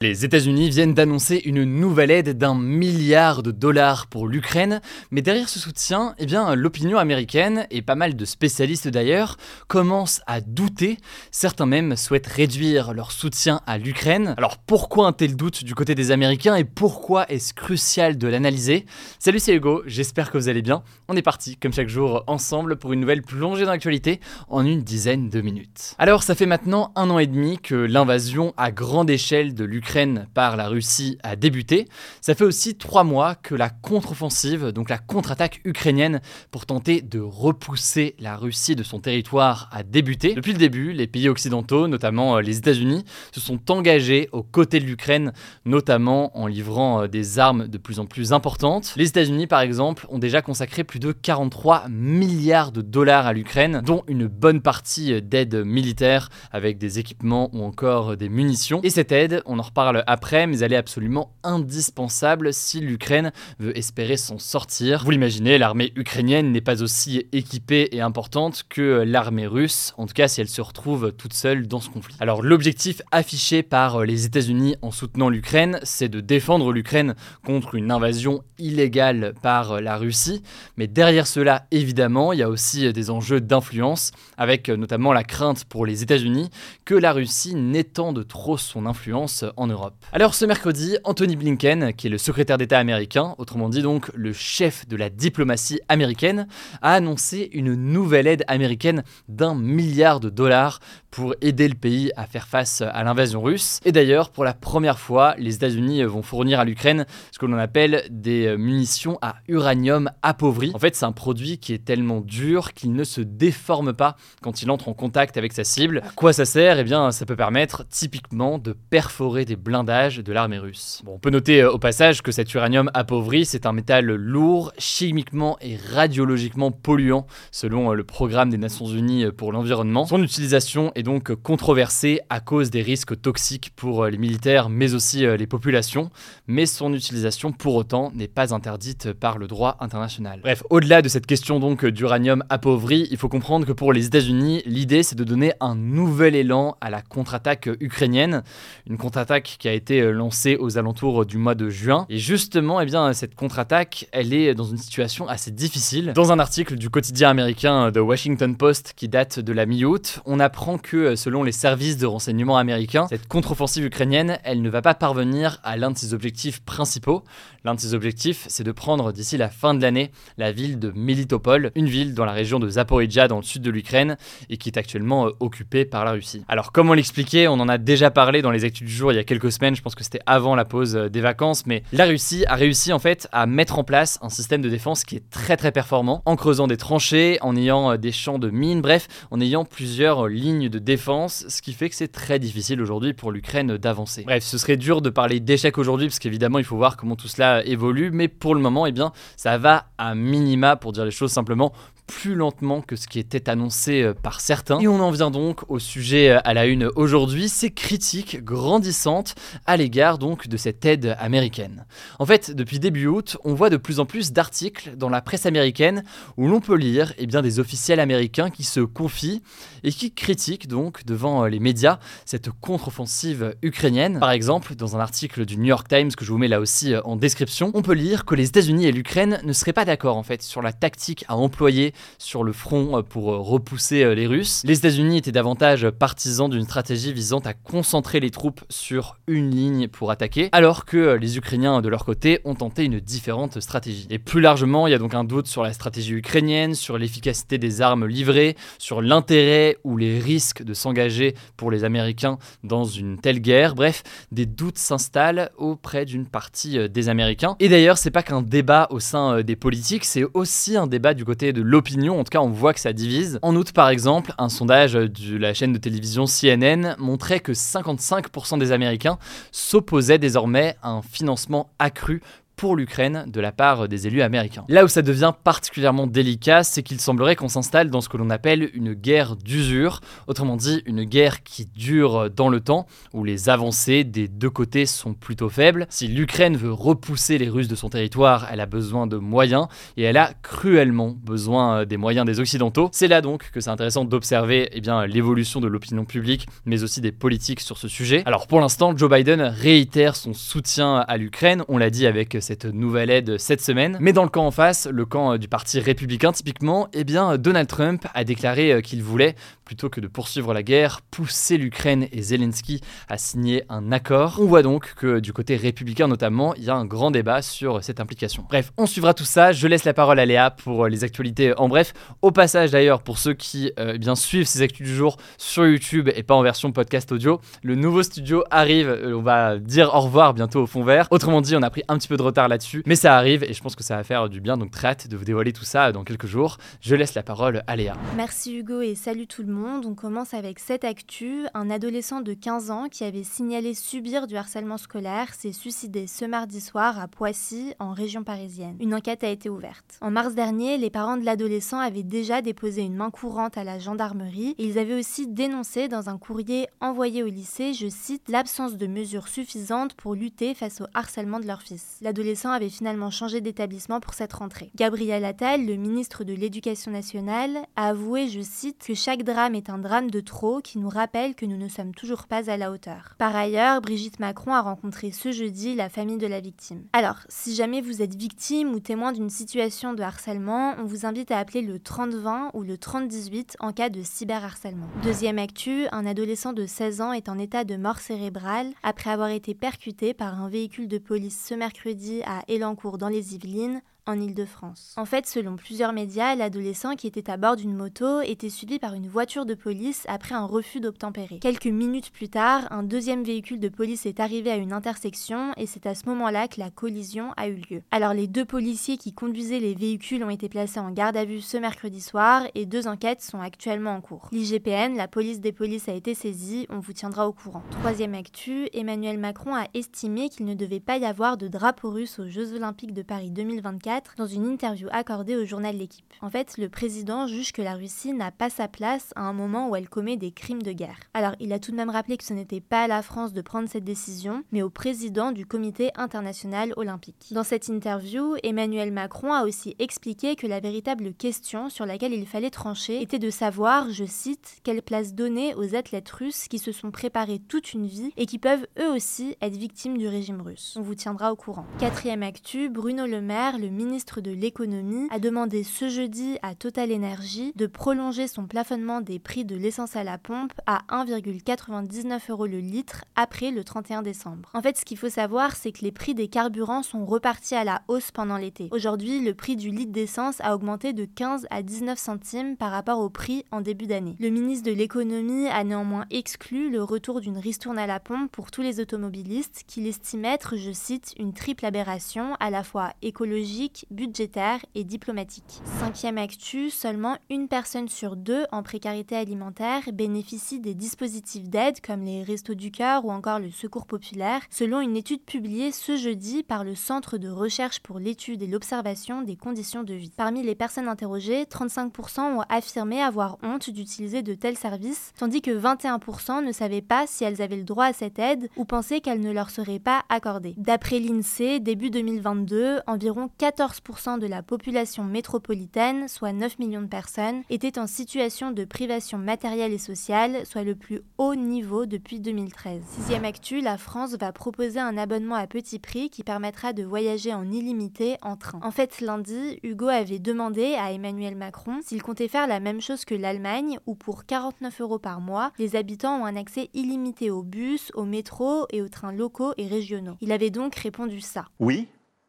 Les États-Unis viennent d'annoncer une nouvelle aide d'un milliard de dollars pour l'Ukraine, mais derrière ce soutien, eh l'opinion américaine, et pas mal de spécialistes d'ailleurs, commencent à douter. Certains même souhaitent réduire leur soutien à l'Ukraine. Alors pourquoi un tel doute du côté des Américains et pourquoi est-ce crucial de l'analyser? Salut, c'est Hugo, j'espère que vous allez bien. On est parti, comme chaque jour, ensemble pour une nouvelle plongée dans l'actualité en une dizaine de minutes. Alors, ça fait maintenant un an et demi que l'invasion à grande échelle de l'Ukraine par la Russie a débuté. Ça fait aussi trois mois que la contre-offensive, donc la contre-attaque ukrainienne pour tenter de repousser la Russie de son territoire a débuté. Depuis le début, les pays occidentaux, notamment euh, les États-Unis, se sont engagés aux côtés de l'Ukraine, notamment en livrant euh, des armes de plus en plus importantes. Les États-Unis, par exemple, ont déjà consacré plus de 43 milliards de dollars à l'Ukraine, dont une bonne partie euh, d'aide militaire avec des équipements ou encore des munitions. Et cette aide, on en après, mais elle est absolument indispensable si l'Ukraine veut espérer s'en sortir. Vous l'imaginez, l'armée ukrainienne n'est pas aussi équipée et importante que l'armée russe, en tout cas si elle se retrouve toute seule dans ce conflit. Alors l'objectif affiché par les États-Unis en soutenant l'Ukraine, c'est de défendre l'Ukraine contre une invasion illégale par la Russie, mais derrière cela, évidemment, il y a aussi des enjeux d'influence, avec notamment la crainte pour les États-Unis que la Russie n'étende trop son influence en Alors ce mercredi, Anthony Blinken, qui est le secrétaire d'État américain, autrement dit donc le chef de la diplomatie américaine, a annoncé une nouvelle aide américaine d'un milliard de dollars pour aider le pays à faire face à l'invasion russe. Et d'ailleurs, pour la première fois, les États-Unis vont fournir à l'Ukraine ce que l'on appelle des munitions à uranium appauvri. En fait, c'est un produit qui est tellement dur qu'il ne se déforme pas quand il entre en contact avec sa cible. À quoi ça sert? Eh bien, ça peut permettre typiquement de perforer des blindages de l'armée russe. On peut noter euh, au passage que cet uranium appauvri, c'est un métal lourd, chimiquement et radiologiquement polluant, selon euh, le programme des Nations Unies euh, pour l'environnement. Son utilisation est donc controversée à cause des risques toxiques pour les militaires, mais aussi les populations, mais son utilisation pour autant n'est pas interdite par le droit international. Bref, au-delà de cette question donc d'uranium appauvri, il faut comprendre que pour les États-Unis, l'idée c'est de donner un nouvel élan à la contre-attaque ukrainienne, une contre-attaque qui a été lancée aux alentours du mois de juin. Et justement, eh bien, cette contre-attaque, elle est dans une situation assez difficile. Dans un article du quotidien américain The Washington Post qui date de la mi-août, on apprend que selon les services de renseignement américains, cette contre-offensive ukrainienne, elle ne va pas parvenir à l'un de ses objectifs principaux. L'un de ses objectifs, c'est de prendre d'ici la fin de l'année la ville de Melitopol, une ville dans la région de Zaporizhia dans le sud de l'Ukraine et qui est actuellement euh, occupée par la Russie. Alors comme on l'expliquait, on en a déjà parlé dans les actus du jour il y a quelques semaines, je pense que c'était avant la pause euh, des vacances, mais la Russie a réussi en fait à mettre en place un système de défense qui est très très performant, en creusant des tranchées, en ayant euh, des champs de mines, bref, en ayant plusieurs lignes de défense, ce qui fait que c'est très difficile aujourd'hui pour l'Ukraine d'avancer. Bref, ce serait dur de parler d'échec aujourd'hui parce qu'évidemment il faut voir comment tout cela évolue, mais pour le moment, eh bien, ça va à minima, pour dire les choses simplement, plus lentement que ce qui était annoncé euh, par certains. Et on en vient donc au sujet euh, à la une aujourd'hui, ces critiques grandissantes à l'égard donc de cette aide américaine. En fait, depuis début août, on voit de plus en plus d'articles dans la presse américaine où l'on peut lire eh bien, des officiels américains qui se confient et qui critiquent donc devant euh, les médias cette contre-offensive ukrainienne. Par exemple, dans un article du New York Times que je vous mets là aussi en description, on peut lire que les États-Unis et l'Ukraine ne seraient pas d'accord en fait sur la tactique à employer sur le front euh, pour euh, repousser euh, les Russes. Les États-Unis étaient davantage partisans d'une stratégie visant à concentrer les troupes sur une ligne pour attaquer, alors que les Ukrainiens de leur côté ont tenté une différente stratégie. Et plus largement, il y a donc un doute sur la stratégie ukrainienne, sur l'efficacité des armes livrées, sur l'intérêt ou les risques de s'engager pour les Américains dans une telle guerre. Bref, des doutes s'installent auprès d'une partie des Américains. Et d'ailleurs, c'est pas qu'un débat au sein des politiques, c'est aussi un débat du côté de l'opinion en tout cas on voit que ça divise. En août par exemple, un sondage de la chaîne de télévision CNN montrait que 55% des Américains s'opposaient désormais à un financement accru pour l'Ukraine de la part des élus américains. Là où ça devient particulièrement délicat, c'est qu'il semblerait qu'on s'installe dans ce que l'on appelle une guerre d'usure, autrement dit une guerre qui dure dans le temps, où les avancées des deux côtés sont plutôt faibles. Si l'Ukraine veut repousser les Russes de son territoire, elle a besoin de moyens, et elle a cruellement besoin des moyens des Occidentaux. C'est là donc que c'est intéressant d'observer eh l'évolution de l'opinion publique, mais aussi des politiques sur ce sujet. Alors pour l'instant, Joe Biden réitère son soutien à l'Ukraine, on l'a dit avec cette nouvelle aide cette semaine. Mais dans le camp en face, le camp euh, du parti républicain typiquement, eh bien Donald Trump a déclaré euh, qu'il voulait, plutôt que de poursuivre la guerre, pousser l'Ukraine et Zelensky à signer un accord. On voit donc que du côté républicain notamment, il y a un grand débat sur cette implication. Bref, on suivra tout ça. Je laisse la parole à Léa pour euh, les actualités en bref. Au passage d'ailleurs, pour ceux qui eh bien suivent ces actus du jour sur YouTube et pas en version podcast audio, le nouveau studio arrive. On va dire au revoir bientôt au fond vert. Autrement dit, on a pris un petit peu de retard là-dessus, mais ça arrive et je pense que ça va faire du bien. Donc très hâte de vous dévoiler tout ça dans quelques jours. Je laisse la parole à Léa. Merci Hugo et salut tout le monde. On commence avec cette actu. Un adolescent de 15 ans qui avait signalé subir du harcèlement scolaire s'est suicidé ce mardi soir à Poissy, en région parisienne. Une enquête a été ouverte. En mars dernier, les parents de l'adolescent avaient déjà déposé une main courante à la gendarmerie ils avaient aussi dénoncé dans un courrier envoyé au lycée, je cite, l'absence de mesures suffisantes pour lutter face au harcèlement de leur fils. L'adolescent avait finalement changé d'établissement pour cette rentrée. Gabriel Attal, le ministre de l'Éducation nationale, a avoué, je cite, que chaque drame est un drame de trop qui nous rappelle que nous ne sommes toujours pas à la hauteur. Par ailleurs, Brigitte Macron a rencontré ce jeudi la famille de la victime. Alors, si jamais vous êtes victime ou témoin d'une situation de harcèlement, on vous invite à appeler le 3020 ou le 3018 en cas de cyberharcèlement. Deuxième actu, un adolescent de 16 ans est en état de mort cérébrale après avoir été percuté par un véhicule de police ce mercredi à Elancourt dans les Yvelines en Ile-de-France. En fait, selon plusieurs médias, l'adolescent qui était à bord d'une moto était suivi par une voiture de police après un refus d'obtempérer. Quelques minutes plus tard, un deuxième véhicule de police est arrivé à une intersection et c'est à ce moment-là que la collision a eu lieu. Alors les deux policiers qui conduisaient les véhicules ont été placés en garde à vue ce mercredi soir et deux enquêtes sont actuellement en cours. L'IGPN, la police des polices, a été saisie, on vous tiendra au courant. Troisième actu, Emmanuel Macron a estimé qu'il ne devait pas y avoir de drapeau russe aux Jeux Olympiques de Paris 2024 dans une interview accordée au journal L'équipe. En fait, le président juge que la Russie n'a pas sa place à un moment où elle commet des crimes de guerre. Alors, il a tout de même rappelé que ce n'était pas à la France de prendre cette décision, mais au président du comité international olympique. Dans cette interview, Emmanuel Macron a aussi expliqué que la véritable question sur laquelle il fallait trancher était de savoir, je cite, quelle place donner aux athlètes russes qui se sont préparés toute une vie et qui peuvent eux aussi être victimes du régime russe. On vous tiendra au courant. Quatrième actu, Bruno Le Maire, le ministre ministre de l'économie a demandé ce jeudi à Total Energy de prolonger son plafonnement des prix de l'essence à la pompe à 1,99 euros le litre après le 31 décembre. En fait, ce qu'il faut savoir, c'est que les prix des carburants sont repartis à la hausse pendant l'été. Aujourd'hui, le prix du litre d'essence a augmenté de 15 à 19 centimes par rapport au prix en début d'année. Le ministre de l'économie a néanmoins exclu le retour d'une ristourne à la pompe pour tous les automobilistes qu'il estime être, je cite, une triple aberration à la fois écologique, budgétaire et diplomatique. Cinquième actu, seulement une personne sur deux en précarité alimentaire bénéficie des dispositifs d'aide comme les Restos du Cœur ou encore le Secours populaire, selon une étude publiée ce jeudi par le Centre de recherche pour l'étude et l'observation des conditions de vie. Parmi les personnes interrogées, 35% ont affirmé avoir honte d'utiliser de tels services, tandis que 21% ne savaient pas si elles avaient le droit à cette aide ou pensaient qu'elle ne leur serait pas accordée. D'après l'INSEE, début 2022, environ 14 14% de la population métropolitaine, soit 9 millions de personnes, était en situation de privation matérielle et sociale, soit le plus haut niveau depuis 2013. Sixième actu, la France va proposer un abonnement à petit prix qui permettra de voyager en illimité en train. En fait, lundi, Hugo avait demandé à Emmanuel Macron s'il comptait faire la même chose que l'Allemagne, où pour 49 euros par mois, les habitants ont un accès illimité aux bus, au métro et aux trains locaux et régionaux. Il avait donc répondu ça. Oui,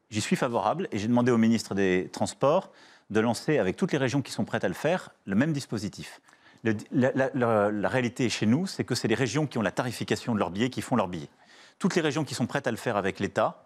J'y suis favorable et j'ai demandé au ministre des Transports de lancer, avec toutes les régions qui sont prêtes à le faire, le même dispositif. la, réalité chez nous, c'est que c'est les régions qui ont la tarification de leurs billets qui font leurs billets. Toutes les régions qui sont prêtes à le faire avec l'État,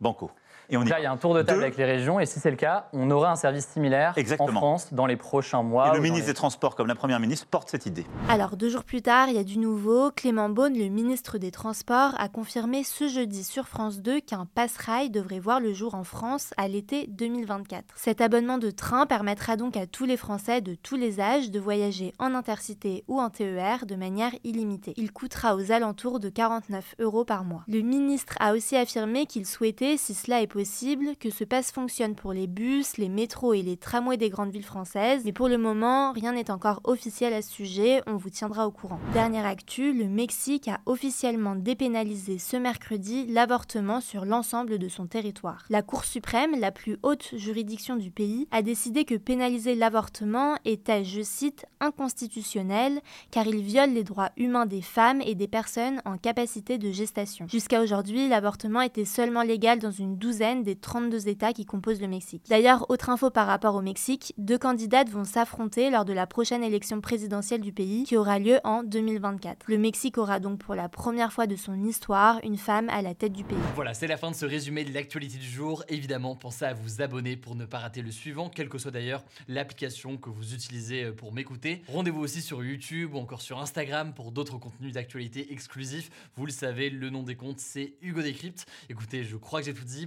banco. Et on Donc y là, va. il y a un tour de table avec les régions, et si c'est le cas, on aura un service similaire Exactement. en France dans les prochains mois. Et le ministre les- des Transports, comme la Première ministre, porte cette idée. Alors, deux jours plus tard, il y a du nouveau. Clément Beaune, le ministre des Transports, a confirmé ce jeudi sur France 2 qu'un pass-rail devrait voir le jour en France à l'été 2024. Cet abonnement de train permettra donc à tous les Français de tous les âges de voyager en intercité ou en TER de manière illimitée. Il coûtera aux alentours de 49 euros par mois. Le ministre a aussi affirmé qu'il souhaitait, si cela est possible, que ce pass fonctionne pour les bus, les métros et les tramways des grandes villes françaises. Mais pour le moment, rien n'est encore officiel à ce sujet, on vous tiendra au courant. Dernière actu, le Mexique a officiellement dépénalisé ce mercredi l'avortement sur l'ensemble de son territoire. La Cour suprême, la plus haute juridiction du pays, a décidé que pénaliser l'avortement était, je cite, inconstitutionnel car il viole les droits humains des femmes et des personnes en capacité de gestation. Jusqu'à aujourd'hui, l'avortement était seulement légal dans une douzaine des 32 États qui composent le Mexique. D'ailleurs, autre info par rapport au Mexique, deux candidates vont s'affronter lors de la prochaine élection présidentielle du pays qui aura lieu en 2024. Le Mexique aura donc pour la première fois de son histoire une femme à la tête du pays. Voilà, c'est la fin de ce résumé de l'actualité du jour. Évidemment, pensez à vous abonner pour ne pas rater le suivant, quelle que soit d'ailleurs l'application que vous utilisez euh, pour m'écouter. Rendez-vous aussi sur YouTube ou encore sur Instagram pour d'autres contenus d'actualité exclusifs. Vous le savez, le nom des comptes, c'est Hugo Décrypte. Écoutez, je crois que j'ai tout dit.